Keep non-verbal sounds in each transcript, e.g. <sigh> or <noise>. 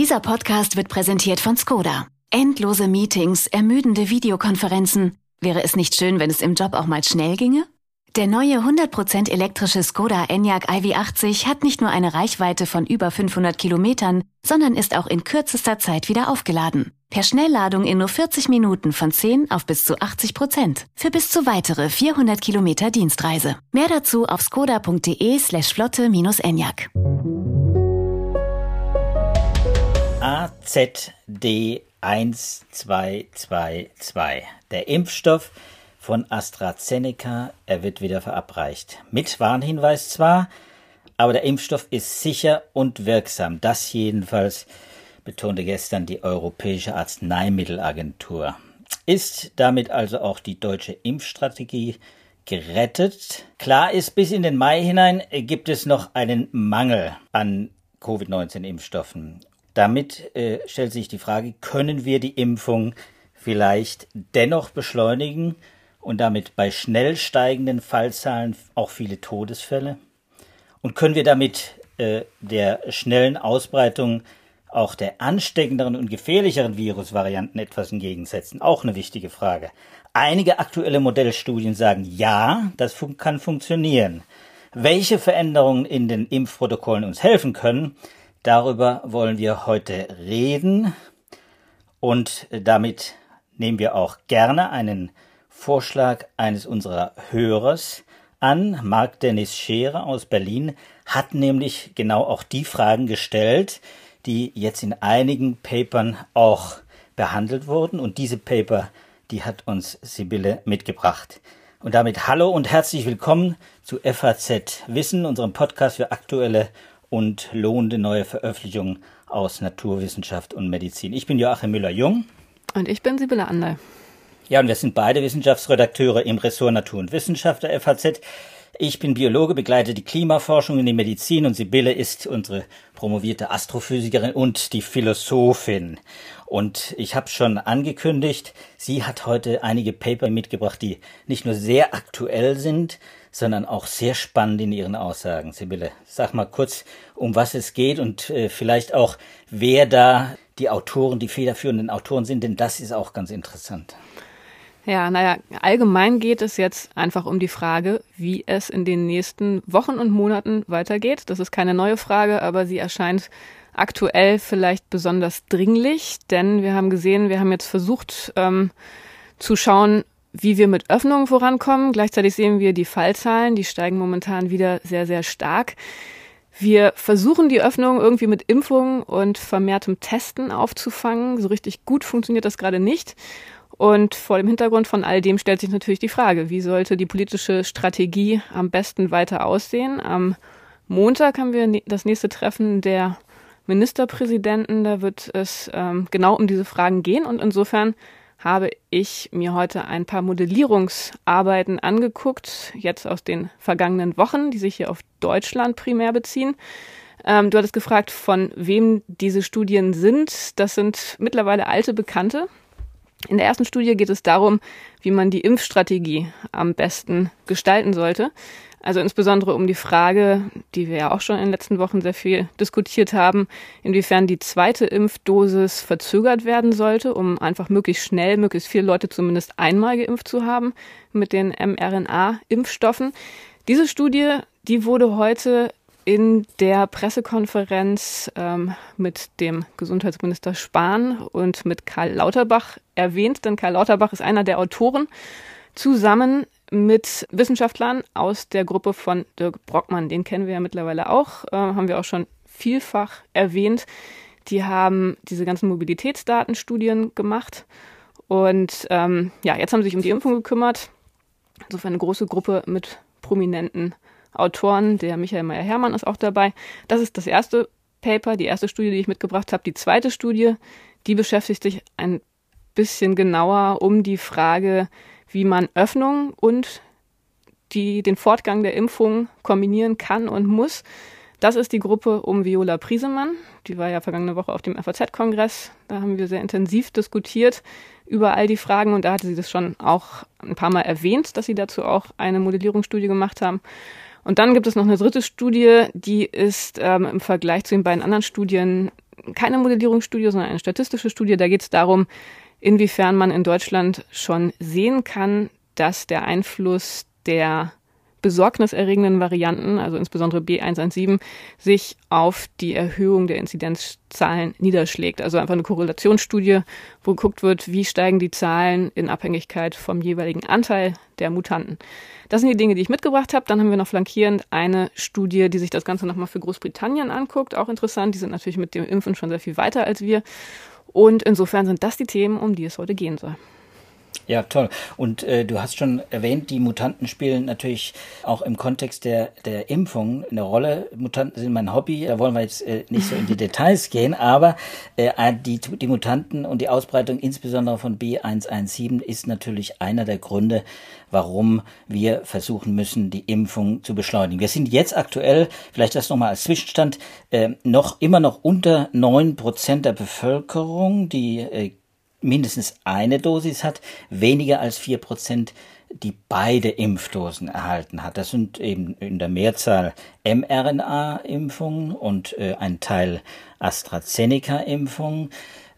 Dieser Podcast wird präsentiert von Skoda. Endlose Meetings, ermüdende Videokonferenzen. Wäre es nicht schön, wenn es im Job auch mal schnell ginge? Der neue 100% elektrische Skoda Enyaq iV80 hat nicht nur eine Reichweite von über 500 Kilometern, sondern ist auch in kürzester Zeit wieder aufgeladen. Per Schnellladung in nur 40 Minuten von 10 auf bis zu 80 Prozent. Für bis zu weitere 400 Kilometer Dienstreise. Mehr dazu auf skoda.de slash flotte-enyaq. AZD1222. Der Impfstoff von AstraZeneca, er wird wieder verabreicht. Mit Warnhinweis zwar, aber der Impfstoff ist sicher und wirksam. Das jedenfalls betonte gestern die Europäische Arzneimittelagentur. Ist damit also auch die deutsche Impfstrategie gerettet? Klar ist, bis in den Mai hinein gibt es noch einen Mangel an Covid-19-Impfstoffen. Damit äh, stellt sich die Frage, können wir die Impfung vielleicht dennoch beschleunigen und damit bei schnell steigenden Fallzahlen auch viele Todesfälle? Und können wir damit äh, der schnellen Ausbreitung auch der ansteckenderen und gefährlicheren Virusvarianten etwas entgegensetzen? Auch eine wichtige Frage. Einige aktuelle Modellstudien sagen, ja, das fun kann funktionieren. Welche Veränderungen in den Impfprotokollen uns helfen können, darüber wollen wir heute reden. Und damit nehmen wir auch gerne einen Vorschlag eines unserer Hörers an. Marc Dennis Scherer aus Berlin hat nämlich genau auch die Fragen gestellt, die jetzt in einigen Papern auch behandelt wurden. Und diese Paper, die hat uns Sibylle mitgebracht. Und damit hallo und herzlich willkommen zu FAZ Wissen, unserem Podcast für aktuelle und lohnende neue Veröffentlichungen aus Naturwissenschaft und Medizin. Ich bin Joachim Müller-Jung. Und ich bin Sibylle Ander. Ja, und wir sind beide Wissenschaftsredakteure im Ressort Natur und Wissenschaft der FAZ. Ich bin Biologe, begleite die Klimaforschung in die Medizin und Sibylle ist unsere promovierte Astrophysikerin und die Philosophin. Und ich habe schon angekündigt, sie hat heute einige Paper mitgebracht, die nicht nur sehr aktuell sind, sondern auch sehr spannend in ihren Aussagen. Sibylle, sag mal kurz, um was es geht und äh, vielleicht auch, wer da die Autoren, die federführenden Autoren sind, denn das ist auch ganz interessant. Ja, naja, allgemein geht es jetzt einfach um die Frage, wie es in den nächsten Wochen und Monaten weitergeht. Das ist keine neue Frage, aber sie erscheint aktuell vielleicht besonders dringlich, denn wir haben gesehen, wir haben jetzt versucht ähm, zu schauen, wie wir mit Öffnungen vorankommen. Gleichzeitig sehen wir die Fallzahlen, die steigen momentan wieder sehr, sehr stark. Wir versuchen die Öffnung irgendwie mit Impfungen und vermehrtem Testen aufzufangen. So richtig gut funktioniert das gerade nicht. Und vor dem Hintergrund von all dem stellt sich natürlich die Frage, wie sollte die politische Strategie am besten weiter aussehen? Am Montag haben wir das nächste Treffen der Ministerpräsidenten. Da wird es ähm, genau um diese Fragen gehen. Und insofern habe ich mir heute ein paar Modellierungsarbeiten angeguckt, jetzt aus den vergangenen Wochen, die sich hier auf Deutschland primär beziehen. Ähm, du hattest gefragt, von wem diese Studien sind. Das sind mittlerweile alte Bekannte. In der ersten Studie geht es darum, wie man die Impfstrategie am besten gestalten sollte. Also insbesondere um die Frage, die wir ja auch schon in den letzten Wochen sehr viel diskutiert haben, inwiefern die zweite Impfdosis verzögert werden sollte, um einfach möglichst schnell, möglichst viele Leute zumindest einmal geimpft zu haben mit den mRNA-Impfstoffen. Diese Studie, die wurde heute in der Pressekonferenz ähm, mit dem Gesundheitsminister Spahn und mit Karl Lauterbach erwähnt, denn Karl Lauterbach ist einer der Autoren zusammen mit Wissenschaftlern aus der Gruppe von Dirk Brockmann. Den kennen wir ja mittlerweile auch, äh, haben wir auch schon vielfach erwähnt. Die haben diese ganzen Mobilitätsdatenstudien gemacht und ähm, ja, jetzt haben sie sich um die Impfung gekümmert. Insofern eine große Gruppe mit prominenten Autoren, der Michael Meyer-Hermann ist auch dabei. Das ist das erste Paper, die erste Studie, die ich mitgebracht habe. Die zweite Studie, die beschäftigt sich ein bisschen genauer um die Frage, wie man Öffnung und die, den Fortgang der Impfung kombinieren kann und muss. Das ist die Gruppe um Viola Priesemann. Die war ja vergangene Woche auf dem FAZ-Kongress. Da haben wir sehr intensiv diskutiert über all die Fragen und da hatte sie das schon auch ein paar Mal erwähnt, dass sie dazu auch eine Modellierungsstudie gemacht haben. Und dann gibt es noch eine dritte Studie, die ist ähm, im Vergleich zu den beiden anderen Studien keine Modellierungsstudie, sondern eine statistische Studie. Da geht es darum, inwiefern man in Deutschland schon sehen kann, dass der Einfluss der besorgniserregenden Varianten, also insbesondere B117, sich auf die Erhöhung der Inzidenzzahlen niederschlägt. Also einfach eine Korrelationsstudie, wo geguckt wird, wie steigen die Zahlen in Abhängigkeit vom jeweiligen Anteil der Mutanten. Das sind die Dinge, die ich mitgebracht habe. Dann haben wir noch flankierend eine Studie, die sich das Ganze nochmal für Großbritannien anguckt. Auch interessant. Die sind natürlich mit dem Impfen schon sehr viel weiter als wir. Und insofern sind das die Themen, um die es heute gehen soll. Ja, toll. Und äh, du hast schon erwähnt, die Mutanten spielen natürlich auch im Kontext der, der Impfung eine Rolle. Mutanten sind mein Hobby, da wollen wir jetzt äh, nicht so in die <laughs> Details gehen, aber äh, die, die Mutanten und die Ausbreitung insbesondere von B117 ist natürlich einer der Gründe, warum wir versuchen müssen, die Impfung zu beschleunigen. Wir sind jetzt aktuell, vielleicht das nochmal als Zwischenstand, äh, noch immer noch unter neun Prozent der Bevölkerung, die äh, mindestens eine Dosis hat, weniger als vier Prozent, die beide Impfdosen erhalten hat. Das sind eben in der Mehrzahl mRNA-Impfungen und äh, ein Teil AstraZeneca-Impfungen.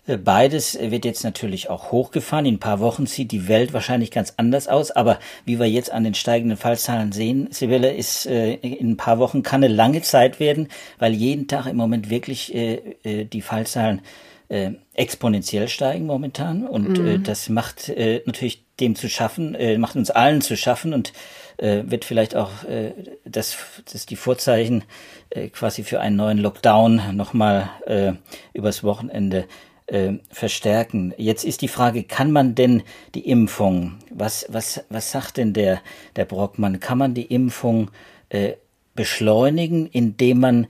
Äh, beides wird jetzt natürlich auch hochgefahren. In ein paar Wochen sieht die Welt wahrscheinlich ganz anders aus. Aber wie wir jetzt an den steigenden Fallzahlen sehen, Sibylle, ist äh, in ein paar Wochen kann eine lange Zeit werden, weil jeden Tag im Moment wirklich äh, äh die Fallzahlen äh, exponentiell steigen momentan und äh, mhm. äh, das macht äh, natürlich dem zu schaffen, äh, macht uns allen zu schaffen und äh, wird vielleicht auch äh, das, das die Vorzeichen äh, quasi für einen neuen Lockdown nochmal äh, übers Wochenende äh, verstärken. Jetzt ist die Frage, kann man denn die Impfung, was, was, was sagt denn der, der Brockmann, kann man die Impfung äh, beschleunigen, indem man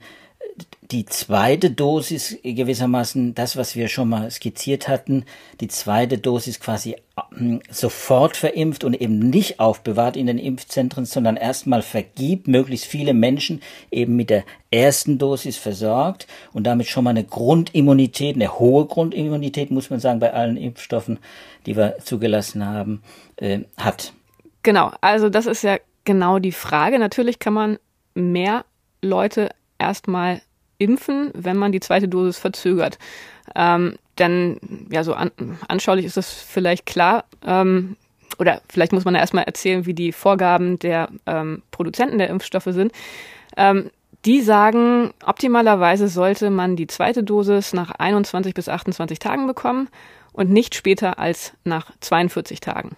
die zweite Dosis gewissermaßen, das, was wir schon mal skizziert hatten, die zweite Dosis quasi hm, sofort verimpft und eben nicht aufbewahrt in den Impfzentren, sondern erstmal vergibt, möglichst viele Menschen eben mit der ersten Dosis versorgt und damit schon mal eine Grundimmunität, eine hohe Grundimmunität, muss man sagen, bei allen Impfstoffen, die wir zugelassen haben, äh, hat. Genau, also das ist ja genau die Frage. Natürlich kann man mehr Leute erstmal impfen, wenn man die zweite Dosis verzögert. Ähm, denn, ja, so an, anschaulich ist das vielleicht klar. Ähm, oder vielleicht muss man ja erstmal erzählen, wie die Vorgaben der ähm, Produzenten der Impfstoffe sind. Ähm, die sagen, optimalerweise sollte man die zweite Dosis nach 21 bis 28 Tagen bekommen und nicht später als nach 42 Tagen.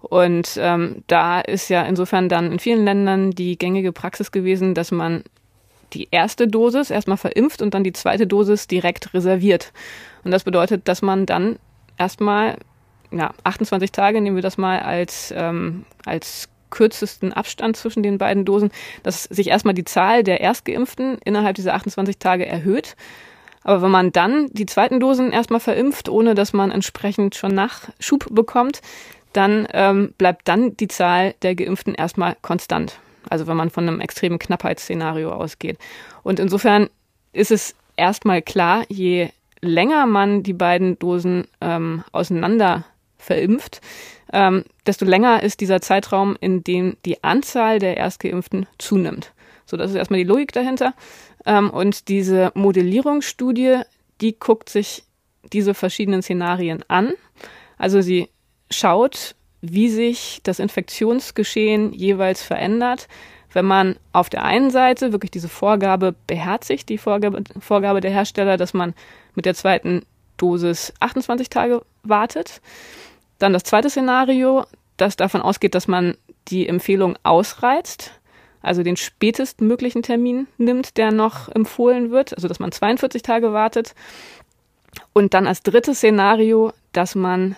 Und ähm, da ist ja insofern dann in vielen Ländern die gängige Praxis gewesen, dass man die erste Dosis erstmal verimpft und dann die zweite Dosis direkt reserviert. Und das bedeutet, dass man dann erstmal ja, 28 Tage, nehmen wir das mal als, ähm, als kürzesten Abstand zwischen den beiden Dosen, dass sich erstmal die Zahl der Erstgeimpften innerhalb dieser 28 Tage erhöht. Aber wenn man dann die zweiten Dosen erstmal verimpft, ohne dass man entsprechend schon Nachschub bekommt, dann ähm, bleibt dann die Zahl der Geimpften erstmal konstant. Also wenn man von einem extremen Knappheitsszenario ausgeht. Und insofern ist es erstmal klar, je länger man die beiden Dosen ähm, auseinander verimpft, ähm, desto länger ist dieser Zeitraum, in dem die Anzahl der Erstgeimpften zunimmt. So, das ist erstmal die Logik dahinter. Ähm, und diese Modellierungsstudie, die guckt sich diese verschiedenen Szenarien an. Also sie schaut, wie sich das Infektionsgeschehen jeweils verändert, wenn man auf der einen Seite wirklich diese Vorgabe beherzigt, die Vorgabe, Vorgabe der Hersteller, dass man mit der zweiten Dosis 28 Tage wartet. Dann das zweite Szenario, das davon ausgeht, dass man die Empfehlung ausreizt, also den spätestmöglichen Termin nimmt, der noch empfohlen wird, also dass man 42 Tage wartet. Und dann als drittes Szenario, dass man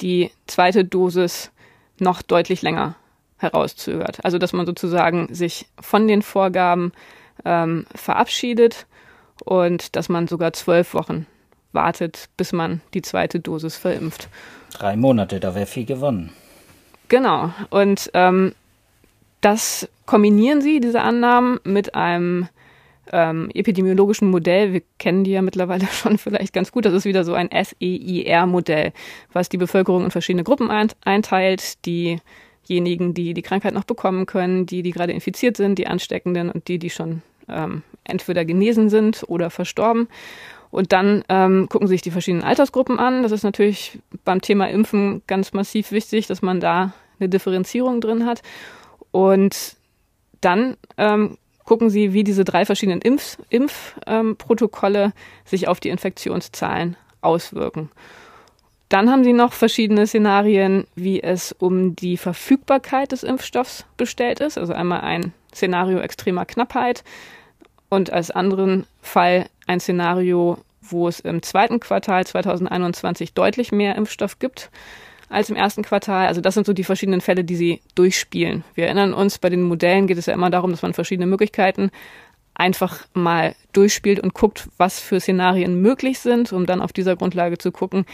die zweite Dosis noch deutlich länger herauszögert. Also dass man sozusagen sich von den Vorgaben ähm, verabschiedet und dass man sogar zwölf Wochen wartet, bis man die zweite Dosis verimpft. Drei Monate, da wäre viel gewonnen. Genau. Und ähm, das kombinieren sie, diese Annahmen, mit einem ähm, epidemiologischen Modell. Wir kennen die ja mittlerweile <laughs> schon vielleicht ganz gut. Das ist wieder so ein SEIR-Modell, was die Bevölkerung in verschiedene Gruppen einteilt. Diejenigen, die die Krankheit noch bekommen können, die, die gerade infiziert sind, die Ansteckenden und die, die schon ähm, entweder genesen sind oder verstorben. Und dann ähm, gucken sich die verschiedenen Altersgruppen an. Das ist natürlich beim Thema Impfen ganz massiv wichtig, dass man da eine Differenzierung drin hat. Und dann ähm, gucken sie, wie diese drei verschiedenen Impfprotokolle Impf, ähm, sich auf die Infektionszahlen auswirken. Dann haben sie noch verschiedene Szenarien, wie es um die Verfügbarkeit des Impfstoffs bestellt ist. Also einmal ein Szenario extremer Knappheit und als anderen Fall ein Szenario, wo es im zweiten Quartal 2021 deutlich mehr Impfstoff gibt als im ersten Quartal. Also das sind so die verschiedenen Fälle, die sie durchspielen. Wir erinnern uns, bei den Modellen geht es ja immer darum, dass man verschiedene Möglichkeiten einfach mal durchspielt und guckt, was für Szenarien möglich sind, um dann auf dieser Grundlage zu gucken,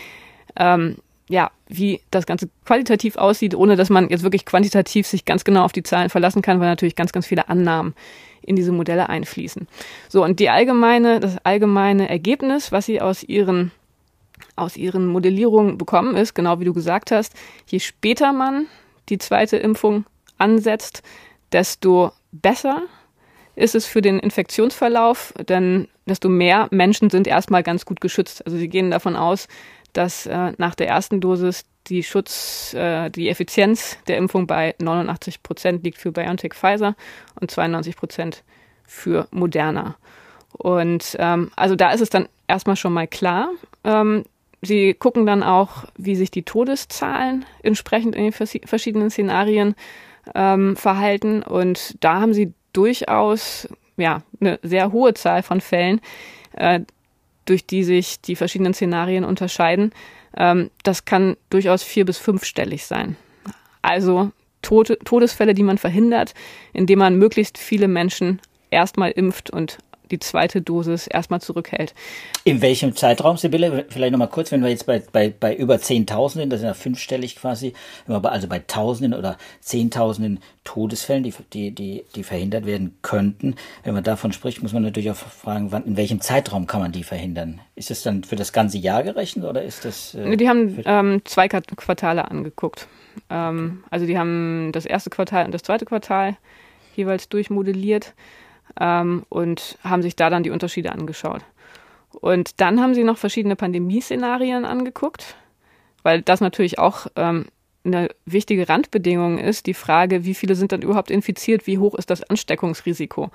ähm, ja, wie das Ganze qualitativ aussieht, ohne dass man jetzt wirklich quantitativ sich ganz genau auf die Zahlen verlassen kann, weil natürlich ganz, ganz viele Annahmen in diese Modelle einfließen. So, und die allgemeine, das allgemeine Ergebnis, was sie aus ihren, aus ihren Modellierungen bekommen, ist, genau wie du gesagt hast, je später man die zweite Impfung ansetzt, desto besser ist es für den Infektionsverlauf, denn desto mehr Menschen sind erstmal ganz gut geschützt. Also sie gehen davon aus, dass äh, nach der ersten Dosis die Schutz, äh, die Effizienz der Impfung bei 89 Prozent liegt für BioNTech Pfizer und 92 Prozent für Moderna. Und ähm, also da ist es dann erstmal schon mal klar. Ähm, sie gucken dann auch, wie sich die Todeszahlen entsprechend in den verschiedenen Szenarien ähm, verhalten. Und da haben sie durchaus ja eine sehr hohe Zahl von Fällen, äh, durch die sich die verschiedenen Szenarien unterscheiden. Ähm, das kann durchaus vier- bis fünfstellig sein. Also Tote, Todesfälle, die man verhindert, indem man möglichst viele Menschen erstmal impft und die zweite Dosis erstmal zurückhält. In welchem Zeitraum, Sibylle? Vielleicht nochmal kurz, wenn wir jetzt bei, bei, bei über Zehntausenden, das sind ja fünfstellig quasi, also bei Tausenden oder Zehntausenden Todesfällen, die, die, die, die verhindert werden könnten. Wenn man davon spricht, muss man natürlich auch fragen, wann, in welchem Zeitraum kann man die verhindern? Ist das dann für das ganze Jahr gerechnet oder ist das? Äh, die haben ähm, zwei Quartale angeguckt. Ähm, also die haben das erste Quartal und das zweite Quartal jeweils durchmodelliert ähm, und haben sich da dann die Unterschiede angeschaut. Und dann haben sie noch verschiedene Pandemieszenarien angeguckt, weil das natürlich auch ähm, eine wichtige Randbedingung ist, die Frage, wie viele sind dann überhaupt infiziert, wie hoch ist das Ansteckungsrisiko.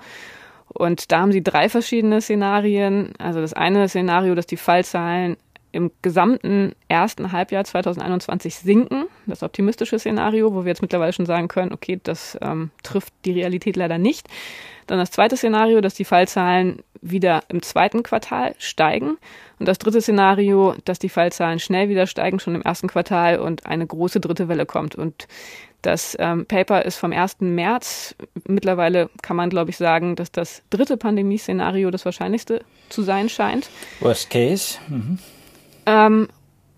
Und da haben sie drei verschiedene Szenarien. Also das eine Szenario, dass die Fallzahlen im gesamten ersten Halbjahr 2021 sinken. Das optimistische Szenario, wo wir jetzt mittlerweile schon sagen können, okay, das ähm, trifft die Realität leider nicht. Dann das zweite Szenario, dass die Fallzahlen wieder im zweiten Quartal steigen. Und das dritte Szenario, dass die Fallzahlen schnell wieder steigen, schon im ersten Quartal und eine große dritte Welle kommt. Und das ähm, Paper ist vom 1. März. Mittlerweile kann man, glaube ich, sagen, dass das dritte Pandemieszenario das wahrscheinlichste zu sein scheint. Worst case. Mhm. Ähm,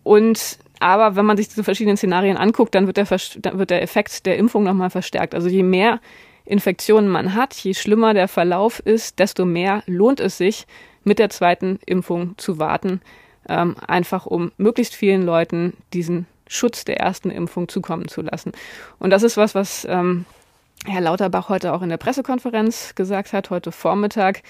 und aber wenn man sich diese verschiedenen Szenarien anguckt, dann wird der, dann wird der Effekt der Impfung nochmal verstärkt. Also je mehr Infektionen man hat, je schlimmer der Verlauf ist, desto mehr lohnt es sich, mit der zweiten Impfung zu warten, ähm, einfach um möglichst vielen Leuten diesen Schutz der ersten Impfung zukommen zu lassen. Und das ist was, was ähm, Herr Lauterbach heute auch in der Pressekonferenz gesagt hat, heute Vormittag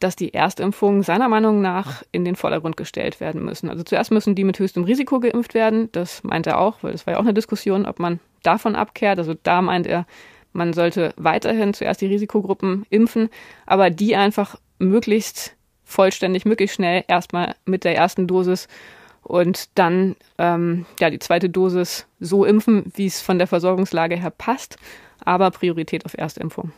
dass die Erstimpfungen seiner Meinung nach in den Vordergrund gestellt werden müssen. Also zuerst müssen die mit höchstem Risiko geimpft werden. Das meint er auch, weil das war ja auch eine Diskussion, ob man davon abkehrt. Also da meint er, man sollte weiterhin zuerst die Risikogruppen impfen, aber die einfach möglichst vollständig, möglichst schnell erstmal mit der ersten Dosis und dann ähm, ja die zweite Dosis so impfen, wie es von der Versorgungslage her passt, aber Priorität auf Erstimpfung.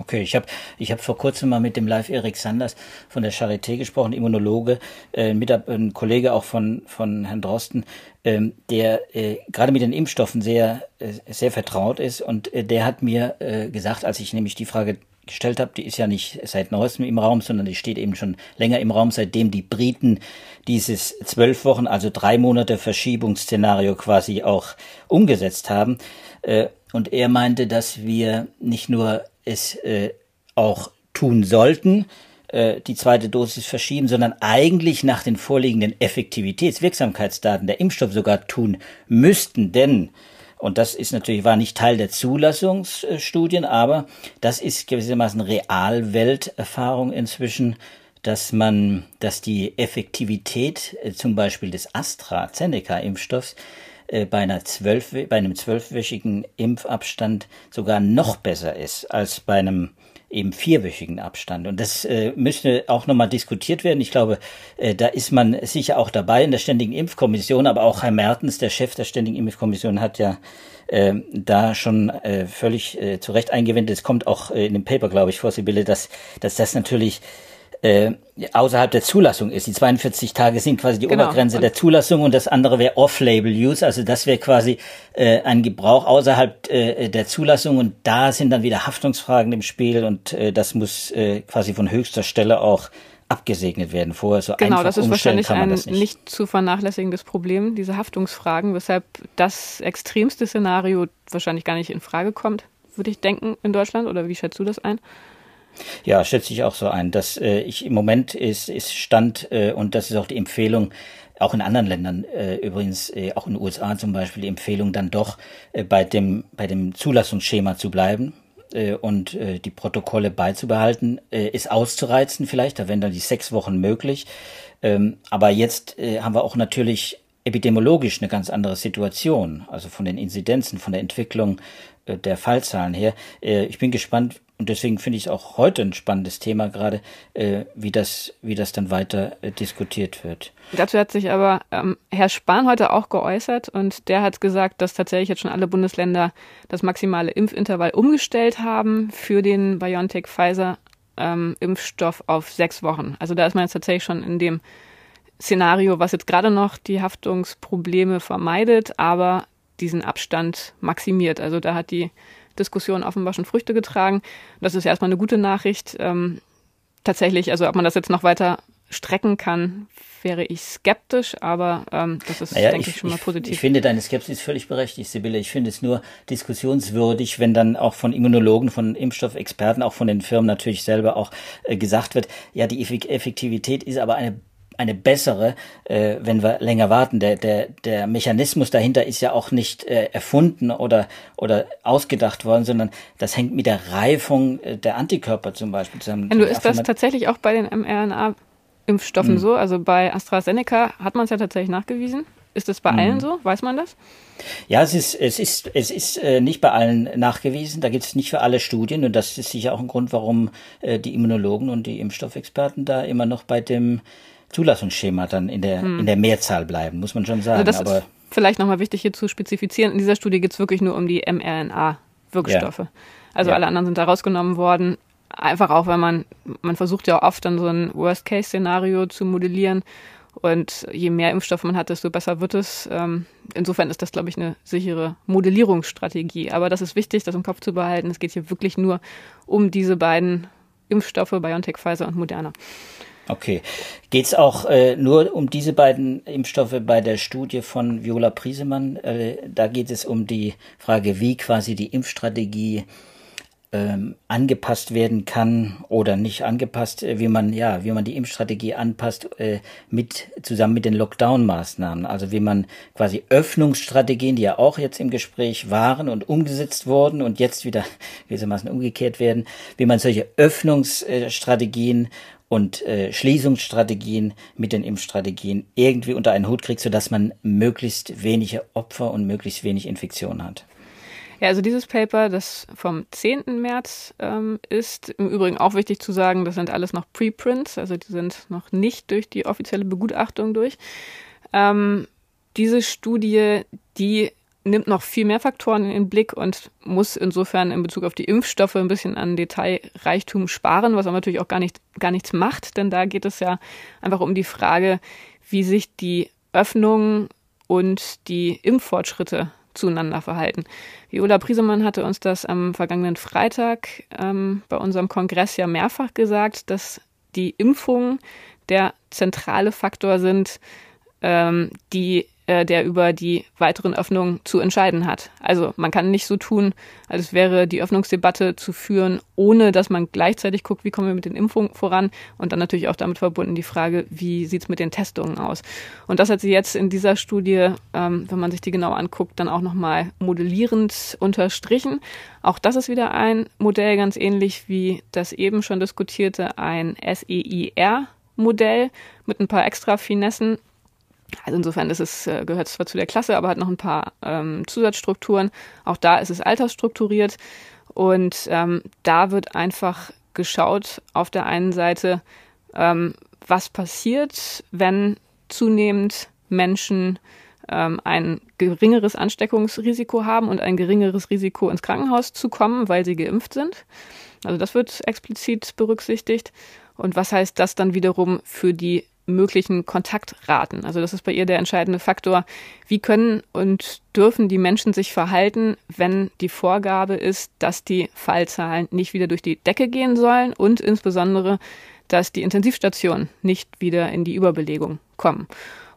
Okay, ich habe ich hab vor kurzem mal mit dem Live Erik Sanders von der Charité gesprochen, Immunologe, äh, mit, ein Kollege auch von, von Herrn Drosten, ähm, der äh, gerade mit den Impfstoffen sehr, äh, sehr vertraut ist. Und äh, der hat mir äh, gesagt, als ich nämlich die Frage gestellt habe, die ist ja nicht seit neuestem im Raum, sondern die steht eben schon länger im Raum, seitdem die Briten dieses zwölf Wochen, also drei Monate Verschiebungsszenario quasi auch umgesetzt haben. Äh, und er meinte, dass wir nicht nur es äh, auch tun sollten, äh, die zweite Dosis verschieben, sondern eigentlich nach den vorliegenden Effektivitäts-, Wirksamkeitsdaten der Impfstoff sogar tun müssten, denn und das ist natürlich, war nicht Teil der Zulassungsstudien, aber das ist gewissermaßen Realwelterfahrung inzwischen, dass man, dass die Effektivität äh, zum Beispiel des AstraZeneca-Impfstoffs bei, einer zwölf, bei einem zwölfwöchigen Impfabstand sogar noch besser ist als bei einem eben vierwöchigen Abstand. Und das äh, müsste auch nochmal diskutiert werden. Ich glaube, äh, da ist man sicher auch dabei in der Ständigen Impfkommission, aber auch Herr Mertens, der Chef der Ständigen Impfkommission, hat ja äh, da schon äh, völlig äh, zu Recht eingewendet. Es kommt auch äh, in dem Paper, glaube ich, vor, Sibylle, dass, dass das natürlich äh, außerhalb der Zulassung ist. Die 42 Tage sind quasi die genau. Obergrenze und der Zulassung und das andere wäre Off-Label-Use, also das wäre quasi äh, ein Gebrauch außerhalb äh, der Zulassung und da sind dann wieder Haftungsfragen im Spiel und äh, das muss äh, quasi von höchster Stelle auch abgesegnet werden. Vorher so genau, einfach das ist wahrscheinlich ein nicht. nicht zu vernachlässigendes Problem, diese Haftungsfragen, weshalb das extremste Szenario wahrscheinlich gar nicht in Frage kommt, würde ich denken, in Deutschland. Oder wie schätzt du das ein? Ja, schätze ich auch so ein. Dass äh, ich im Moment ist, ist Stand äh, und das ist auch die Empfehlung, auch in anderen Ländern, äh, übrigens äh, auch in den USA zum Beispiel, die Empfehlung dann doch äh, bei dem bei dem Zulassungsschema zu bleiben äh, und äh, die Protokolle beizubehalten, äh, ist auszureizen vielleicht. Da wären dann die sechs Wochen möglich. Ähm, aber jetzt äh, haben wir auch natürlich epidemiologisch eine ganz andere Situation, also von den Inzidenzen, von der Entwicklung äh, der Fallzahlen her. Äh, ich bin gespannt, und deswegen finde ich es auch heute ein spannendes Thema gerade, äh, wie, das, wie das dann weiter äh, diskutiert wird. Dazu hat sich aber ähm, Herr Spahn heute auch geäußert und der hat gesagt, dass tatsächlich jetzt schon alle Bundesländer das maximale Impfintervall umgestellt haben für den BioNTech-Pfizer-Impfstoff ähm, auf sechs Wochen. Also da ist man jetzt tatsächlich schon in dem Szenario, was jetzt gerade noch die Haftungsprobleme vermeidet, aber diesen Abstand maximiert. Also da hat die Diskussion offenbar schon Früchte getragen. Das ist erstmal eine gute Nachricht. Ähm, tatsächlich, also ob man das jetzt noch weiter strecken kann, wäre ich skeptisch, aber ähm, das ist, naja, denke ich, ich, schon mal positiv. Ich finde deine Skepsis völlig berechtigt, Sibylle. Ich finde es nur diskussionswürdig, wenn dann auch von Immunologen, von Impfstoffexperten, auch von den Firmen natürlich selber auch äh, gesagt wird, ja, die Effektivität ist aber eine eine bessere, äh, wenn wir länger warten. Der, der, der Mechanismus dahinter ist ja auch nicht äh, erfunden oder, oder ausgedacht worden, sondern das hängt mit der Reifung äh, der Antikörper zum Beispiel zusammen. du, ist das tatsächlich auch bei den mRNA-Impfstoffen hm. so? Also bei AstraZeneca hat man es ja tatsächlich nachgewiesen. Ist das bei hm. allen so? Weiß man das? Ja, es ist, es ist, es ist äh, nicht bei allen nachgewiesen. Da gibt es nicht für alle Studien und das ist sicher auch ein Grund, warum äh, die Immunologen und die Impfstoffexperten da immer noch bei dem Zulassungsschema dann in der, hm. in der Mehrzahl bleiben, muss man schon sagen. Also das Aber ist vielleicht nochmal wichtig hier zu spezifizieren. In dieser Studie geht es wirklich nur um die mRNA-Wirkstoffe. Ja. Also ja. alle anderen sind da rausgenommen worden. Einfach auch, weil man, man versucht ja oft dann so ein Worst-Case-Szenario zu modellieren. Und je mehr Impfstoffe man hat, desto besser wird es. Ähm, insofern ist das, glaube ich, eine sichere Modellierungsstrategie. Aber das ist wichtig, das im Kopf zu behalten. Es geht hier wirklich nur um diese beiden Impfstoffe, BioNTech, Pfizer und Moderna. Okay. Geht es auch äh, nur um diese beiden Impfstoffe bei der Studie von Viola Priesemann? Äh, da geht es um die Frage, wie quasi die Impfstrategie ähm, angepasst werden kann oder nicht angepasst, äh, wie man ja, wie man die Impfstrategie anpasst äh, mit zusammen mit den Lockdown-Maßnahmen. Also wie man quasi Öffnungsstrategien, die ja auch jetzt im Gespräch waren und umgesetzt wurden und jetzt wieder <laughs> gewissermaßen umgekehrt werden, wie man solche Öffnungsstrategien und äh, Schließungsstrategien mit den Impfstrategien irgendwie unter einen Hut kriegt, sodass man möglichst wenige Opfer und möglichst wenig Infektionen hat. Ja, also dieses Paper, das vom 10. März ähm, ist, im Übrigen auch wichtig zu sagen, das sind alles noch Preprints, also die sind noch nicht durch die offizielle Begutachtung durch. Ähm, diese Studie, die nimmt noch viel mehr Faktoren in den Blick und muss insofern in Bezug auf die Impfstoffe ein bisschen an Detailreichtum sparen, was aber natürlich auch gar, nicht, gar nichts macht, denn da geht es ja einfach um die Frage, wie sich die Öffnung und die Impffortschritte zueinander verhalten. Viola Priesemann hatte uns das am vergangenen Freitag ähm, bei unserem Kongress ja mehrfach gesagt, dass die Impfungen der zentrale Faktor sind, ähm, die äh, der über die weiteren Öffnungen zu entscheiden hat. Also man kann nicht so tun, als wäre die Öffnungsdebatte zu führen, ohne dass man gleichzeitig guckt, wie kommen wir mit den Impfungen voran und dann natürlich auch damit verbunden die Frage, wie sieht es mit den Testungen aus. Und das hat sie jetzt in dieser Studie, ähm, wenn man sich die genau anguckt, dann auch nochmal modellierend unterstrichen. Auch das ist wieder ein Modell, ganz ähnlich wie das eben schon diskutierte, ein SEIR-Modell mit ein paar extra Finessen. Also insofern ist es, äh, gehört zwar zu der Klasse, aber hat noch ein paar ähm, Zusatzstrukturen. Auch da ist es altersstrukturiert und ähm, da wird einfach geschaut auf der einen Seite, ähm, was passiert, wenn zunehmend Menschen ähm, ein geringeres Ansteckungsrisiko haben und ein geringeres Risiko ins Krankenhaus zu kommen, weil sie geimpft sind. Also das wird explizit berücksichtigt. Und was heißt das dann wiederum für die möglichen Kontaktraten. Also das ist bei ihr der entscheidende Faktor. Wie können und dürfen die Menschen sich verhalten, wenn die Vorgabe ist, dass die Fallzahlen nicht wieder durch die Decke gehen sollen und insbesondere, dass die Intensivstationen nicht wieder in die Überbelegung kommen.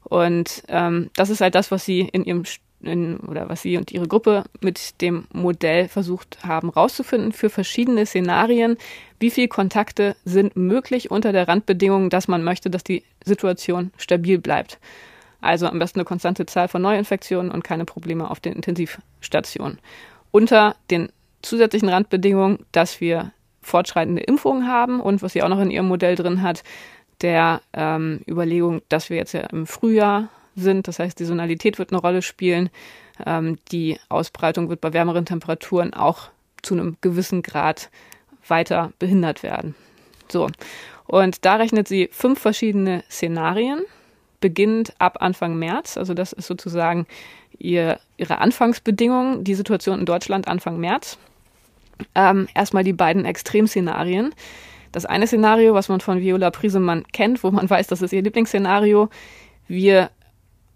Und ähm, das ist halt das, was sie in ihrem oder was sie und ihre Gruppe mit dem Modell versucht haben rauszufinden für verschiedene Szenarien, wie viele Kontakte sind möglich unter der Randbedingung, dass man möchte, dass die Situation stabil bleibt. Also am besten eine konstante Zahl von Neuinfektionen und keine Probleme auf den Intensivstationen. Unter den zusätzlichen Randbedingungen, dass wir fortschreitende Impfungen haben und was sie auch noch in ihrem Modell drin hat, der ähm, Überlegung, dass wir jetzt ja im Frühjahr sind. Das heißt, die Saisonalität wird eine Rolle spielen. Ähm, die Ausbreitung wird bei wärmeren Temperaturen auch zu einem gewissen Grad weiter behindert werden. So. Und da rechnet sie fünf verschiedene Szenarien, beginnend ab Anfang März. Also das ist sozusagen ihr, ihre Anfangsbedingungen, die Situation in Deutschland Anfang März. Ähm, erstmal die beiden Extremszenarien. Das eine Szenario, was man von Viola Prisemann kennt, wo man weiß, das ist ihr Lieblingsszenario. Wir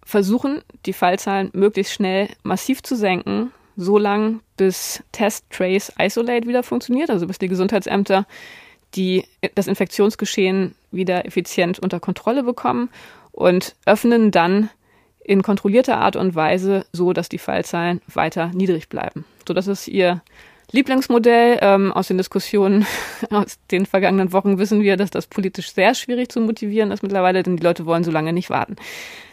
versuchen, die Fallzahlen möglichst schnell massiv zu senken, so lang bis Test, Trace, Isolate wieder funktioniert, also bis die Gesundheitsämter die, das Infektionsgeschehen wieder effizient unter Kontrolle bekommen und öffnen dann in kontrollierter Art und Weise so, dass die Fallzahlen weiter niedrig bleiben. So, das ist ihr Lieblingsmodell. Ähm, aus den Diskussionen <laughs> aus den vergangenen Wochen wissen wir, dass das politisch sehr schwierig zu motivieren ist mittlerweile, denn die Leute wollen so lange nicht warten.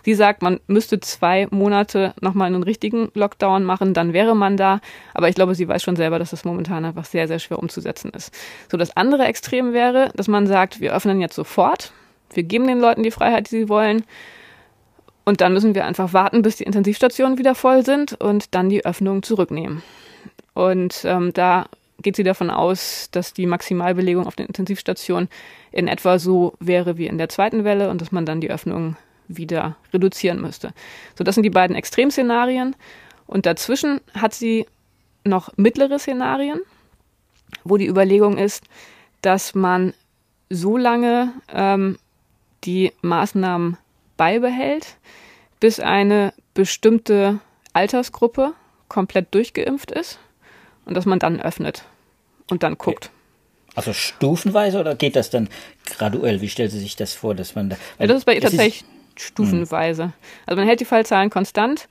Sie sagt, man müsste zwei Monate nochmal einen richtigen Lockdown machen, dann wäre man da. Aber ich glaube, sie weiß schon selber, dass das momentan einfach sehr, sehr schwer umzusetzen ist. So, das andere Extrem wäre, dass man sagt, wir öffnen jetzt sofort. Wir geben den Leuten die Freiheit, die sie wollen. Und dann müssen wir einfach warten, bis die Intensivstationen wieder voll sind und dann die Öffnung zurücknehmen. Und ähm, da geht sie davon aus, dass die Maximalbelegung auf den Intensivstationen in etwa so wäre wie in der zweiten Welle und dass man dann die Öffnung wieder reduzieren müsste. So, das sind die beiden Extremszenarien. Und dazwischen hat sie noch mittlere Szenarien, wo die Überlegung ist, dass man so lange ähm, die Maßnahmen beibehält, bis eine bestimmte Altersgruppe komplett durchgeimpft ist und dass man dann öffnet und dann guckt. Also stufenweise oder geht das dann graduell? Wie stellt sie sich das vor, dass man da. Ja, das ist bei ihr tatsächlich ist, stufenweise. Also man hält die Fallzahlen konstant,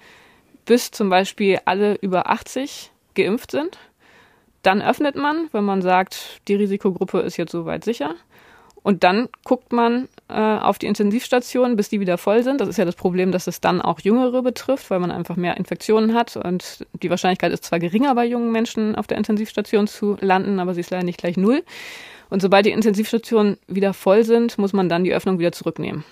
bis zum Beispiel alle über 80 geimpft sind. Dann öffnet man, wenn man sagt, die Risikogruppe ist jetzt soweit sicher. Und dann guckt man äh, auf die Intensivstationen, bis die wieder voll sind. Das ist ja das Problem, dass es dann auch Jüngere betrifft, weil man einfach mehr Infektionen hat. Und die Wahrscheinlichkeit ist zwar geringer bei jungen Menschen auf der Intensivstation zu landen, aber sie ist leider nicht gleich null. Und sobald die Intensivstationen wieder voll sind, muss man dann die Öffnung wieder zurücknehmen.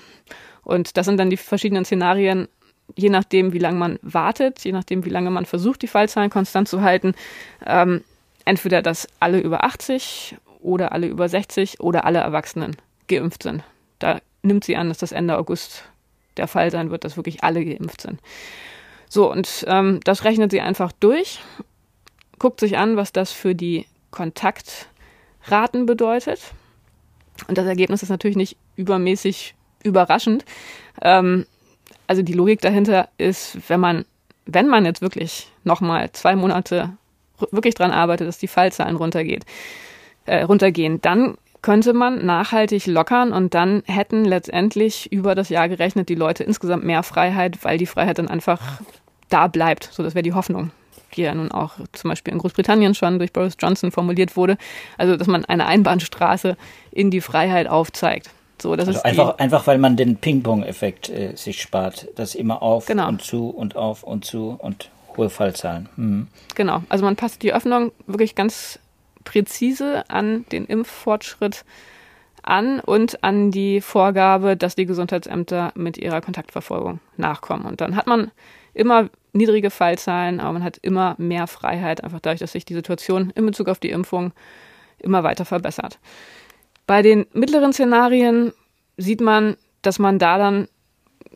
Und das sind dann die verschiedenen Szenarien, je nachdem, wie lange man wartet, je nachdem, wie lange man versucht, die Fallzahlen konstant zu halten. Ähm, entweder, dass alle über 80 oder alle über 60 oder alle Erwachsenen geimpft sind. Da nimmt sie an, dass das Ende August der Fall sein wird, dass wirklich alle geimpft sind. So, und ähm, das rechnet sie einfach durch, guckt sich an, was das für die Kontaktraten bedeutet. Und das Ergebnis ist natürlich nicht übermäßig überraschend. Ähm, also die Logik dahinter ist, wenn man, wenn man jetzt wirklich nochmal zwei Monate wirklich dran arbeitet, dass die Fallzahlen runtergeht, äh, runtergehen, dann könnte man nachhaltig lockern und dann hätten letztendlich über das Jahr gerechnet die Leute insgesamt mehr Freiheit, weil die Freiheit dann einfach da bleibt. So, das wäre die Hoffnung, die ja nun auch zum Beispiel in Großbritannien schon durch Boris Johnson formuliert wurde. Also, dass man eine Einbahnstraße in die Freiheit aufzeigt. So, das also ist einfach, einfach, weil man den Ping-Pong-Effekt äh, sich spart. Das immer auf genau. und zu und auf und zu und hohe Fallzahlen. Mhm. Genau, also man passt die Öffnung wirklich ganz präzise an den Impffortschritt an und an die Vorgabe, dass die Gesundheitsämter mit ihrer Kontaktverfolgung nachkommen. Und dann hat man immer niedrige Fallzahlen, aber man hat immer mehr Freiheit, einfach dadurch, dass sich die Situation in Bezug auf die Impfung immer weiter verbessert. Bei den mittleren Szenarien sieht man, dass man da dann,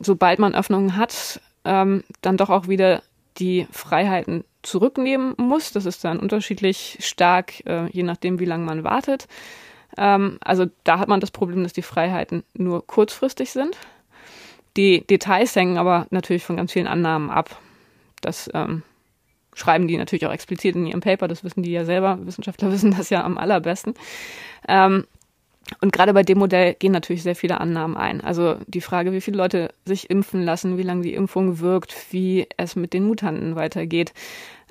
sobald man Öffnungen hat, ähm, dann doch auch wieder die Freiheiten zurücknehmen muss. Das ist dann unterschiedlich stark, äh, je nachdem, wie lange man wartet. Ähm, also da hat man das Problem, dass die Freiheiten nur kurzfristig sind. Die Details hängen aber natürlich von ganz vielen Annahmen ab. Das ähm, schreiben die natürlich auch explizit in ihrem Paper, das wissen die ja selber. Wissenschaftler <laughs> wissen das ja am allerbesten. Ähm, und gerade bei dem Modell gehen natürlich sehr viele Annahmen ein. Also die Frage, wie viele Leute sich impfen lassen, wie lange die Impfung wirkt, wie es mit den Mutanten weitergeht.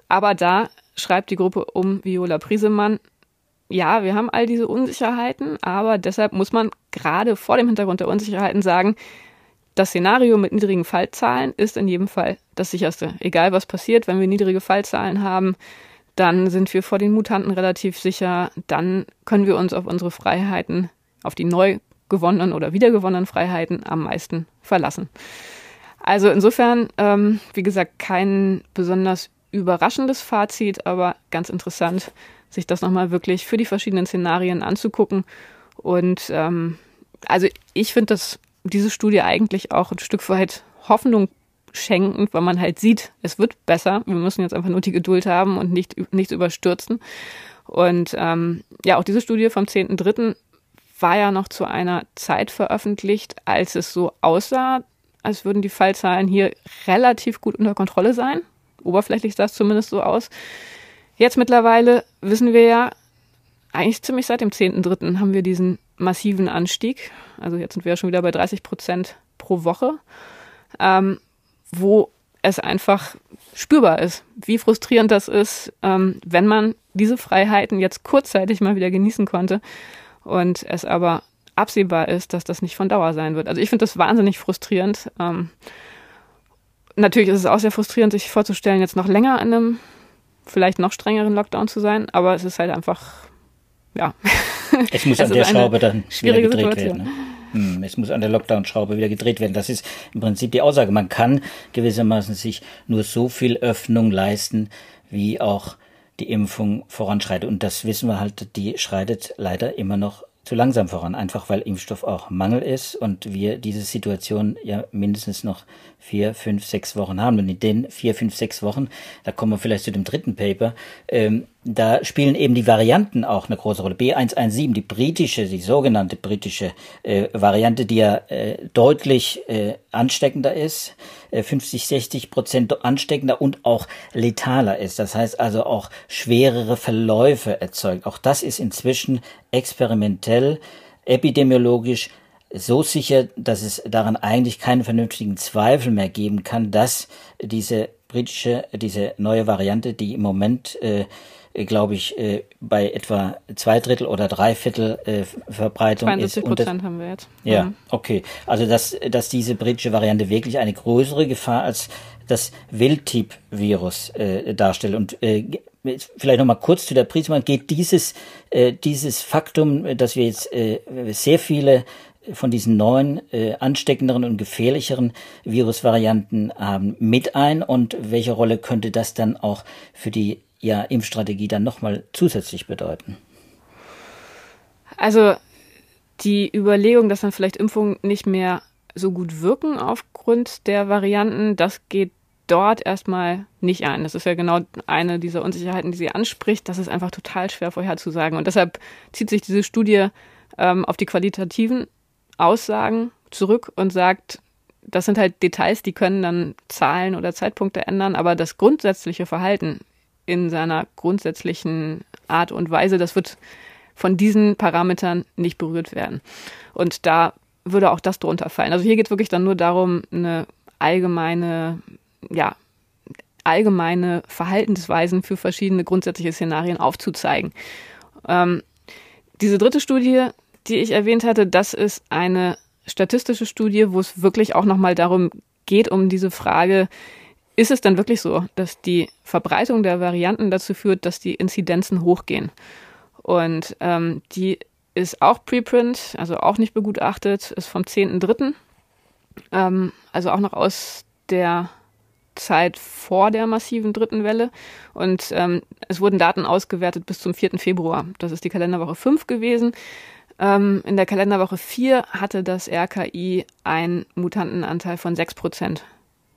Aber da schreibt die Gruppe um Viola Priesemann, ja, wir haben all diese Unsicherheiten, aber deshalb muss man gerade vor dem Hintergrund der Unsicherheiten sagen, das Szenario mit niedrigen Fallzahlen ist in jedem Fall das sicherste. Egal was passiert, wenn wir niedrige Fallzahlen haben, dann sind wir vor den Mutanten relativ sicher, dann können wir uns auf unsere Freiheiten, auf die neu gewonnenen oder wiedergewonnenen Freiheiten am meisten verlassen. Also insofern, ähm, wie gesagt, kein besonders überraschendes Fazit, aber ganz interessant, sich das nochmal wirklich für die verschiedenen Szenarien anzugucken. Und ähm, also ich finde dass diese Studie eigentlich auch ein Stück weit Hoffnung schenkend, weil man halt sieht, es wird besser. Wir müssen jetzt einfach nur die Geduld haben und nicht nichts überstürzen. Und ähm, ja, auch diese Studie vom 10.3. war ja noch zu einer Zeit veröffentlicht, als es so aussah, als würden die Fallzahlen hier relativ gut unter Kontrolle sein. Oberflächlich sah es zumindest so aus. Jetzt mittlerweile wissen wir ja, eigentlich ziemlich seit dem 10.3. haben wir diesen massiven Anstieg. Also jetzt sind wir ja schon wieder bei 30 Prozent pro Woche. Ähm, wo es einfach spürbar ist, wie frustrierend das ist, ähm, wenn man diese Freiheiten jetzt kurzzeitig mal wieder genießen konnte und es aber absehbar ist, dass das nicht von Dauer sein wird. Also ich finde das wahnsinnig frustrierend. Ähm, natürlich ist es auch sehr frustrierend, sich vorzustellen, jetzt noch länger in einem vielleicht noch strengeren Lockdown zu sein, aber es ist halt einfach, ja. Es muss <laughs> an der Schraube dann wieder gedreht Situation. werden. Ne? Hm, es muss an der Lockdown-Schraube wieder gedreht werden. Das ist im Prinzip die Aussage. Man kann gewissermaßen sich nur so viel Öffnung leisten, wie auch die Impfung voranschreitet. Und das wissen wir halt, die schreitet leider immer noch zu langsam voran, einfach weil Impfstoff auch Mangel ist und wir diese Situation ja mindestens noch vier, fünf, sechs Wochen haben. Und in den vier, fünf, sechs Wochen, da kommen wir vielleicht zu dem dritten Paper, ähm, da spielen eben die Varianten auch eine große Rolle. B117, die britische, die sogenannte britische äh, Variante, die ja äh, deutlich äh, ansteckender ist, 50, 60 Prozent ansteckender und auch letaler ist. Das heißt also auch schwerere Verläufe erzeugt. Auch das ist inzwischen experimentell, epidemiologisch so sicher, dass es daran eigentlich keinen vernünftigen Zweifel mehr geben kann, dass diese britische, diese neue Variante, die im Moment, äh, glaube ich, äh, bei etwa zwei Drittel oder drei Viertel äh, Verbreitung 72 ist. Prozent haben wir jetzt. Ja, mhm. okay. Also dass, dass diese britische Variante wirklich eine größere Gefahr als das Wildtyp-Virus äh, darstellt. Und äh, vielleicht nochmal kurz zu der Prisma. Geht dieses, äh, dieses Faktum, dass wir jetzt äh, sehr viele von diesen neuen, äh, ansteckenderen und gefährlicheren Virusvarianten haben mit ein und welche Rolle könnte das dann auch für die ja, Impfstrategie dann nochmal zusätzlich bedeuten? Also die Überlegung, dass dann vielleicht Impfungen nicht mehr so gut wirken aufgrund der Varianten, das geht dort erstmal nicht ein. Das ist ja genau eine dieser Unsicherheiten, die sie anspricht. Das ist einfach total schwer vorherzusagen. Und deshalb zieht sich diese Studie ähm, auf die qualitativen Aussagen zurück und sagt, das sind halt Details, die können dann Zahlen oder Zeitpunkte ändern, aber das grundsätzliche Verhalten in seiner grundsätzlichen Art und Weise, das wird von diesen Parametern nicht berührt werden. Und da würde auch das drunter fallen. Also hier geht es wirklich dann nur darum, eine allgemeine, ja, allgemeine Verhaltensweisen für verschiedene grundsätzliche Szenarien aufzuzeigen. Ähm, diese dritte Studie, die ich erwähnt hatte, das ist eine statistische Studie, wo es wirklich auch nochmal darum geht, um diese Frage, ist es denn wirklich so, dass die Verbreitung der Varianten dazu führt, dass die Inzidenzen hochgehen? Und ähm, die ist auch Preprint, also auch nicht begutachtet, ist vom 10.3., ähm, also auch noch aus der Zeit vor der massiven dritten Welle. Und ähm, es wurden Daten ausgewertet bis zum 4. Februar. Das ist die Kalenderwoche 5 gewesen. Ähm, in der Kalenderwoche 4 hatte das RKI einen Mutantenanteil von 6 Prozent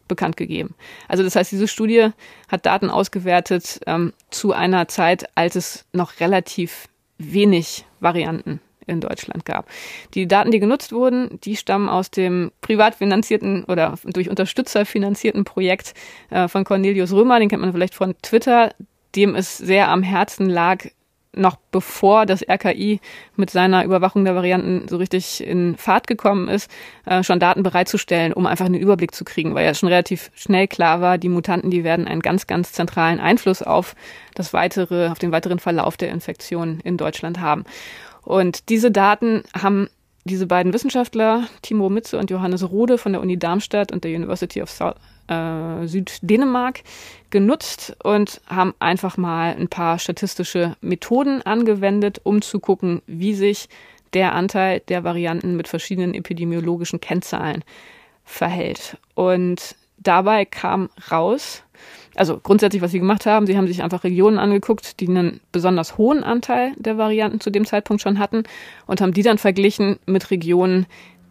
bekannt gegeben. Also das heißt, diese Studie hat Daten ausgewertet ähm, zu einer Zeit, als es noch relativ wenig Varianten in Deutschland gab. Die Daten, die genutzt wurden, die stammen aus dem privat finanzierten oder durch Unterstützer finanzierten Projekt äh, von Cornelius Römer, den kennt man vielleicht von Twitter, dem es sehr am Herzen lag, noch bevor das RKI mit seiner Überwachung der Varianten so richtig in Fahrt gekommen ist, äh, schon Daten bereitzustellen, um einfach einen Überblick zu kriegen, weil ja schon relativ schnell klar war, die Mutanten, die werden einen ganz, ganz zentralen Einfluss auf das weitere, auf den weiteren Verlauf der Infektion in Deutschland haben. Und diese Daten haben diese beiden Wissenschaftler, Timo Mitze und Johannes Rode von der Uni Darmstadt und der University of South, äh, Süddänemark genutzt und haben einfach mal ein paar statistische Methoden angewendet, um zu gucken, wie sich der Anteil der Varianten mit verschiedenen epidemiologischen Kennzahlen verhält. Und dabei kam raus, also grundsätzlich, was sie gemacht haben, sie haben sich einfach Regionen angeguckt, die einen besonders hohen Anteil der Varianten zu dem Zeitpunkt schon hatten und haben die dann verglichen mit Regionen,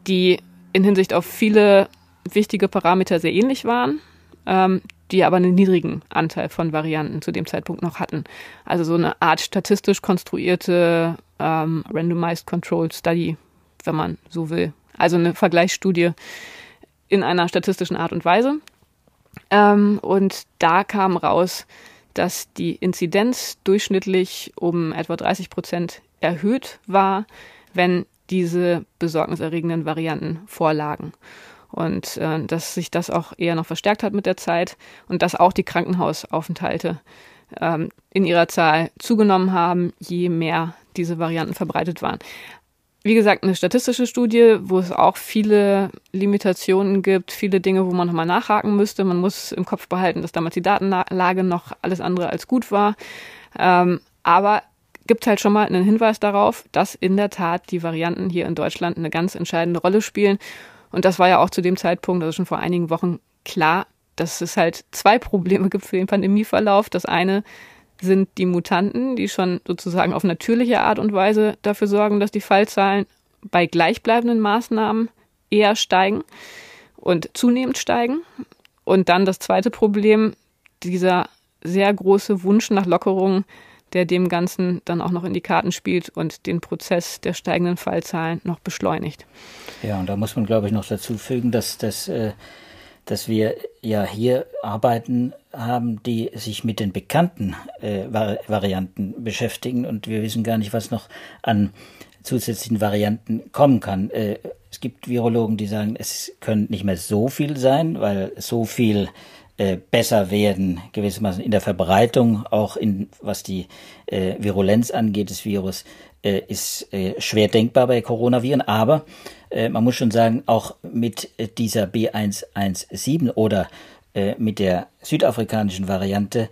die in Hinsicht auf viele wichtige Parameter sehr ähnlich waren, ähm, die aber einen niedrigen Anteil von Varianten zu dem Zeitpunkt noch hatten. Also so eine Art statistisch konstruierte ähm, Randomized Controlled Study, wenn man so will. Also eine Vergleichsstudie in einer statistischen Art und Weise. Ähm, und da kam raus, dass die Inzidenz durchschnittlich um etwa 30 Prozent erhöht war, wenn diese besorgniserregenden Varianten vorlagen. Und äh, dass sich das auch eher noch verstärkt hat mit der Zeit und dass auch die Krankenhausaufenthalte ähm, in ihrer Zahl zugenommen haben, je mehr diese Varianten verbreitet waren wie gesagt, eine statistische Studie, wo es auch viele Limitationen gibt, viele Dinge, wo man nochmal nachhaken müsste. Man muss im Kopf behalten, dass damals die Datenlage noch alles andere als gut war. Ähm, aber gibt halt schon mal einen Hinweis darauf, dass in der Tat die Varianten hier in Deutschland eine ganz entscheidende Rolle spielen. Und das war ja auch zu dem Zeitpunkt, also schon vor einigen Wochen klar, dass es halt zwei Probleme gibt für den Pandemieverlauf. Das eine sind die Mutanten, die schon sozusagen auf natürliche Art und Weise dafür sorgen, dass die Fallzahlen bei gleichbleibenden Maßnahmen eher steigen und zunehmend steigen. Und dann das zweite Problem, dieser sehr große Wunsch nach Lockerung, der dem Ganzen dann auch noch in die Karten spielt und den Prozess der steigenden Fallzahlen noch beschleunigt. Ja, und da muss man, glaube ich, noch dazu fügen, dass das äh, dass wir ja hier Arbeiten haben, die sich mit den bekannten äh, Varianten beschäftigen und wir wissen gar nicht, was noch an zusätzlichen Varianten kommen kann. Äh, es gibt Virologen, die sagen, es können nicht mehr so viel sein, weil so viel äh, besser werden, gewissermaßen in der Verbreitung, auch in was die äh, Virulenz angeht des Virus, äh, ist äh, schwer denkbar bei Coronaviren. Aber äh, man muss schon sagen, auch mit äh, dieser B117 oder mit der südafrikanischen Variante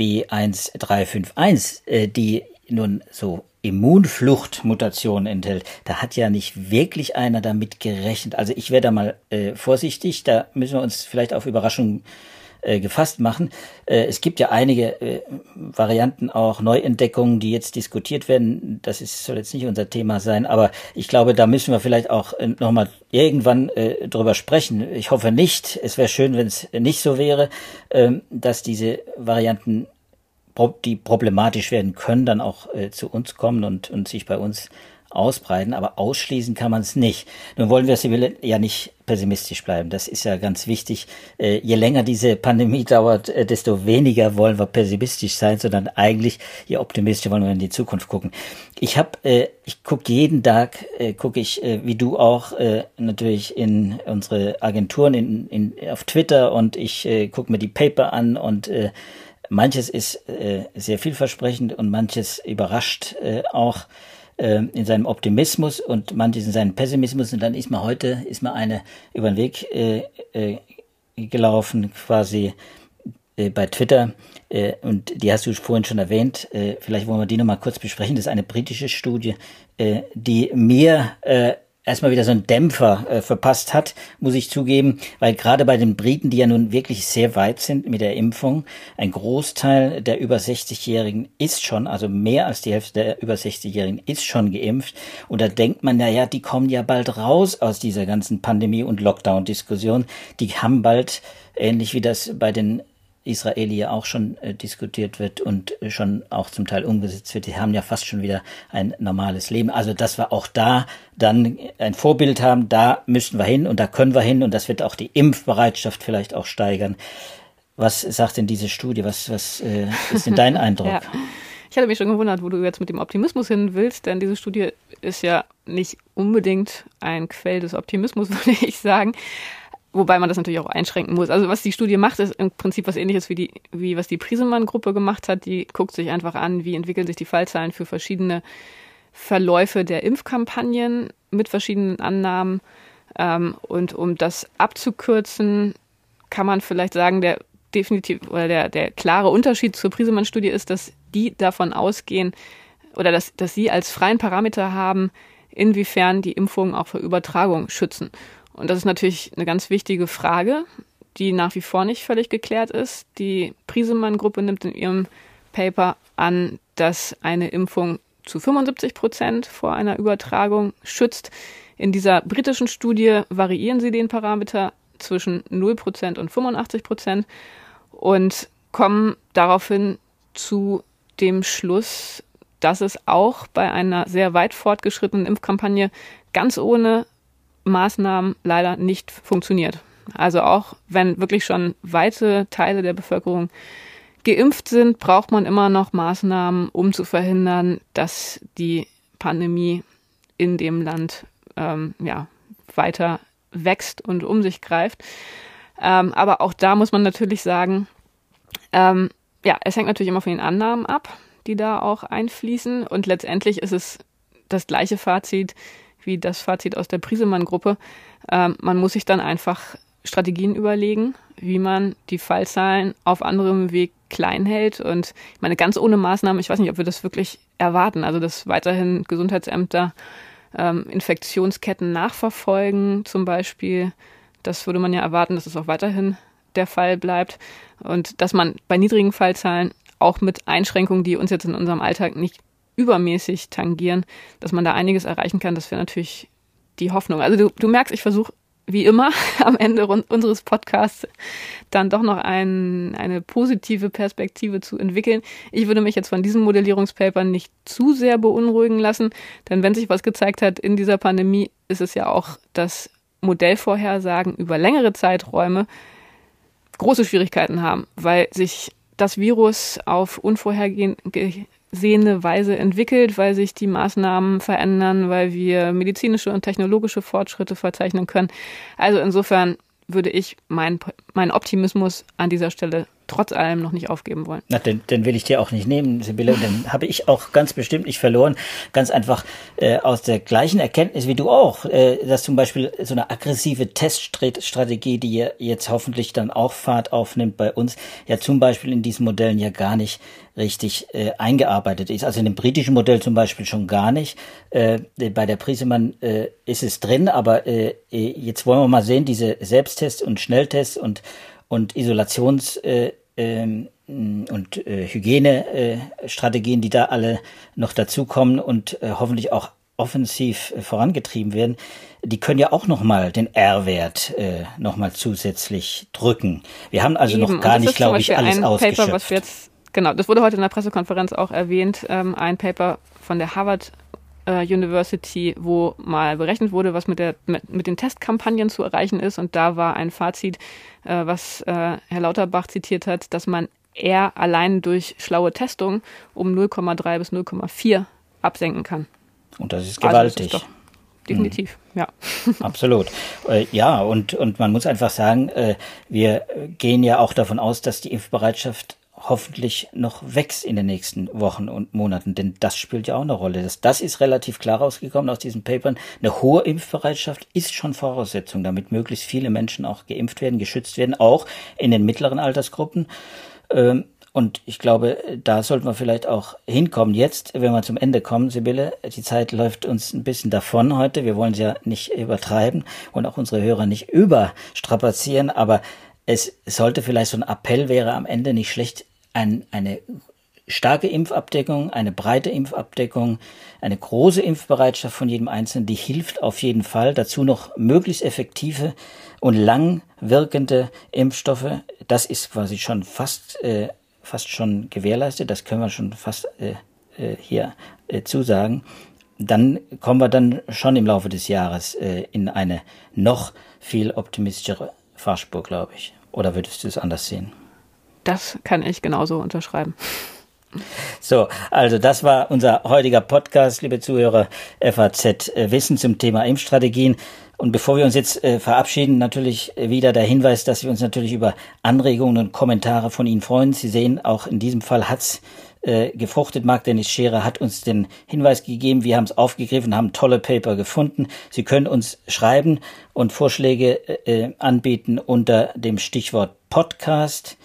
B1351, äh, die nun so Immunfluchtmutationen enthält, da hat ja nicht wirklich einer damit gerechnet. Also ich wäre da mal äh, vorsichtig, da müssen wir uns vielleicht auf Überraschungen äh, gefasst machen. Äh, es gibt ja einige äh, Varianten, auch Neuentdeckungen, die jetzt diskutiert werden. Das ist, soll jetzt nicht unser Thema sein, aber ich glaube, da müssen wir vielleicht auch äh, nochmal irgendwann äh, drüber sprechen. Ich hoffe nicht. Es wäre schön, wenn es nicht so wäre, äh, dass diese Varianten die problematisch werden können, dann auch äh, zu uns kommen und, und sich bei uns ausbreiten, aber ausschließen kann man es nicht. Nun wollen wir Sibylle ja nicht pessimistisch bleiben. Das ist ja ganz wichtig. Äh, je länger diese Pandemie dauert, äh, desto weniger wollen wir pessimistisch sein, sondern eigentlich je optimistischer wollen wir in die Zukunft gucken. Ich habe, äh, ich gucke jeden Tag, äh, gucke ich, äh, wie du auch, äh, natürlich in unsere Agenturen in, in, auf Twitter und ich äh, gucke mir die Paper an und äh, manches ist äh, sehr vielversprechend und manches überrascht äh, auch äh, in seinem Optimismus und manches in seinem Pessimismus. Und dann ist mir heute ist mir eine über den Weg äh, äh, gelaufen, quasi bei Twitter. Und die hast du vorhin schon erwähnt. Äh, vielleicht wollen wir die nochmal kurz besprechen. Das ist eine britische Studie, die mir erstmal wieder so einen Dämpfer äh, verpasst hat, muss ich zugeben, weil gerade bei den Briten, die ja nun wirklich sehr weit sind mit der Impfung, ein Großteil der über 60-Jährigen ist schon, also mehr als die Hälfte der über 60-Jährigen ist schon geimpft. Und da denkt man, na ja, die kommen ja bald raus aus dieser ganzen Pandemie- und Lockdown-Diskussion. Die haben bald ähnlich wie das bei den Israeli ja auch schon äh, diskutiert wird und äh, schon auch zum Teil umgesetzt wird. Die haben ja fast schon wieder ein normales Leben. Also dass wir auch da dann ein Vorbild haben, da müssen wir hin und da können wir hin und das wird auch die Impfbereitschaft vielleicht auch steigern. Was sagt denn diese Studie? Was, was äh, ist denn dein <laughs> Eindruck? ja. Ich hatte mich schon gewundert, wo du jetzt mit dem Optimismus hin willst, denn diese Studie ist ja nicht unbedingt ein Quell des Optimismus, <laughs> würde ich sagen. Wobei man das natürlich auch einschränken muss. Also was die Studie macht, ist im Prinzip was ähnliches wie die, wie was die Prisemann-Gruppe gemacht hat. Die guckt sich einfach an, wie entwickeln sich die Fallzahlen für verschiedene Verläufe der Impfkampagnen mit verschiedenen Annahmen. Ähm, und um das abzukürzen, kann man vielleicht sagen, der definitiv oder der, der klare Unterschied zur Prisemann-Studie ist, dass die davon ausgehen oder dass, dass sie als freien Parameter haben, inwiefern die Impfungen auch vor Übertragung schützen. Und das ist natürlich eine ganz wichtige Frage, die nach wie vor nicht völlig geklärt ist. Die Prisemann-Gruppe nimmt in ihrem Paper an, dass eine Impfung zu 75 Prozent vor einer Übertragung schützt. In dieser britischen Studie variieren sie den Parameter zwischen 0 Prozent und 85 Prozent und kommen daraufhin zu dem Schluss, dass es auch bei einer sehr weit fortgeschrittenen Impfkampagne ganz ohne Maßnahmen leider nicht funktioniert. Also auch wenn wirklich schon weite Teile der Bevölkerung geimpft sind, braucht man immer noch Maßnahmen, um zu verhindern, dass die Pandemie in dem Land ähm, ja, weiter wächst und um sich greift. Ähm, aber auch da muss man natürlich sagen, ähm, ja, es hängt natürlich immer von den Annahmen ab, die da auch einfließen. Und letztendlich ist es das gleiche Fazit wie das Fazit aus der Prisemann-Gruppe. Ähm, man muss sich dann einfach Strategien überlegen, wie man die Fallzahlen auf anderem Weg klein hält. Und ich meine, ganz ohne Maßnahmen, ich weiß nicht, ob wir das wirklich erwarten. Also, dass weiterhin Gesundheitsämter ähm, Infektionsketten nachverfolgen, zum Beispiel. Das würde man ja erwarten, dass es auch weiterhin der Fall bleibt. Und dass man bei niedrigen Fallzahlen auch mit Einschränkungen, die uns jetzt in unserem Alltag nicht übermäßig tangieren, dass man da einiges erreichen kann. Das wäre natürlich die Hoffnung. Also du, du merkst, ich versuche wie immer <laughs> am Ende unseres Podcasts dann doch noch ein, eine positive Perspektive zu entwickeln. Ich würde mich jetzt von diesem Modellierungspaper nicht zu sehr beunruhigen lassen, denn wenn sich was gezeigt hat in dieser Pandemie, ist es ja auch, dass Modellvorhersagen über längere Zeiträume große Schwierigkeiten haben, weil sich das Virus auf unvorhergehende sehende Weise entwickelt, weil sich die Maßnahmen verändern, weil wir medizinische und technologische Fortschritte verzeichnen können. Also insofern würde ich meinen mein Optimismus an dieser Stelle trotz allem noch nicht aufgeben wollen. Na, den, den will ich dir auch nicht nehmen, Sibylle. Den <laughs> habe ich auch ganz bestimmt nicht verloren. Ganz einfach äh, aus der gleichen Erkenntnis wie du auch, äh, dass zum Beispiel so eine aggressive Teststrategie, die jetzt hoffentlich dann auch Fahrt aufnimmt bei uns, ja zum Beispiel in diesen Modellen ja gar nicht richtig äh, eingearbeitet ist. Also in dem britischen Modell zum Beispiel schon gar nicht. Äh, bei der Prisemann äh, ist es drin, aber äh, jetzt wollen wir mal sehen, diese Selbsttests und Schnelltests und und Isolations äh, ähm, und äh, Hygienestrategien, die da alle noch dazukommen und äh, hoffentlich auch offensiv äh, vorangetrieben werden, die können ja auch nochmal den R-Wert äh, nochmal zusätzlich drücken. Wir haben also Eben. noch gar nicht, glaube ich, alles ein ausgeschöpft. Paper, was wir jetzt, genau, das wurde heute in der Pressekonferenz auch erwähnt, ähm, ein Paper von der Harvard äh, University, wo mal berechnet wurde, was mit, der, mit, mit, den Testkampagnen zu erreichen ist. Und da war ein Fazit, äh, was äh, Herr Lauterbach zitiert hat, dass man eher allein durch schlaue Testung um 0,3 bis 0,4 absenken kann. Und das ist gewaltig. Also das ist definitiv, mhm. ja. <laughs> Absolut. Äh, ja, und, und man muss einfach sagen, äh, wir gehen ja auch davon aus, dass die Impfbereitschaft hoffentlich noch wächst in den nächsten Wochen und Monaten, denn das spielt ja auch eine Rolle. Das, das ist relativ klar rausgekommen aus diesen Papern. Eine hohe Impfbereitschaft ist schon Voraussetzung, damit möglichst viele Menschen auch geimpft werden, geschützt werden, auch in den mittleren Altersgruppen. Ähm, und ich glaube, da sollten wir vielleicht auch hinkommen. Jetzt, wenn wir zum Ende kommen, Sibylle, die Zeit läuft uns ein bisschen davon heute. Wir wollen sie ja nicht übertreiben und auch unsere Hörer nicht überstrapazieren, aber es sollte vielleicht so ein Appell wäre am Ende nicht schlecht, ein, eine starke Impfabdeckung, eine breite Impfabdeckung, eine große Impfbereitschaft von jedem Einzelnen, die hilft auf jeden Fall. Dazu noch möglichst effektive und lang wirkende Impfstoffe. Das ist quasi schon fast, äh, fast schon gewährleistet. Das können wir schon fast äh, äh, hier äh, zusagen. Dann kommen wir dann schon im Laufe des Jahres äh, in eine noch viel optimistischere Fahrspur, glaube ich. Oder würdest du es anders sehen? Das kann ich genauso unterschreiben. So, also das war unser heutiger Podcast, liebe Zuhörer, FAZ äh, Wissen zum Thema Impfstrategien. Und bevor wir uns jetzt äh, verabschieden, natürlich wieder der Hinweis, dass wir uns natürlich über Anregungen und Kommentare von Ihnen freuen. Sie sehen, auch in diesem Fall hat's äh, gefruchtet. Marc Dennis Scherer hat uns den Hinweis gegeben. Wir haben es aufgegriffen, haben tolle Paper gefunden. Sie können uns schreiben und Vorschläge äh, anbieten unter dem Stichwort Podcast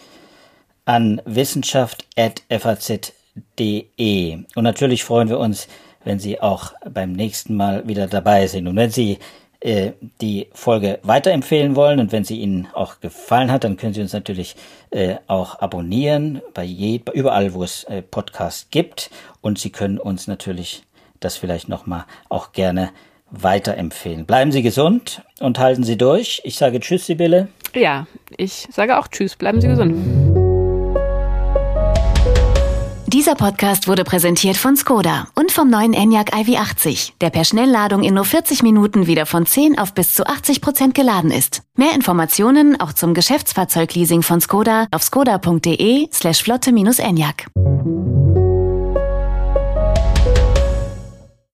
an wissenschaft.faz.de. Und natürlich freuen wir uns, wenn Sie auch beim nächsten Mal wieder dabei sind. Und wenn Sie äh, die Folge weiterempfehlen wollen und wenn sie Ihnen auch gefallen hat, dann können Sie uns natürlich äh, auch abonnieren bei je, überall, wo es äh, Podcasts gibt. Und Sie können uns natürlich das vielleicht nochmal auch gerne weiterempfehlen. Bleiben Sie gesund und halten Sie durch. Ich sage Tschüss, Sibylle. Ja, ich sage auch Tschüss. Bleiben Sie gesund. Dieser Podcast wurde präsentiert von Skoda und vom neuen Enyaq iV80, der per Schnellladung in nur 40 Minuten wieder von 10 auf bis zu 80 Prozent geladen ist. Mehr Informationen auch zum Geschäftsfahrzeugleasing von Skoda auf skoda.de slash flotte-enyaq.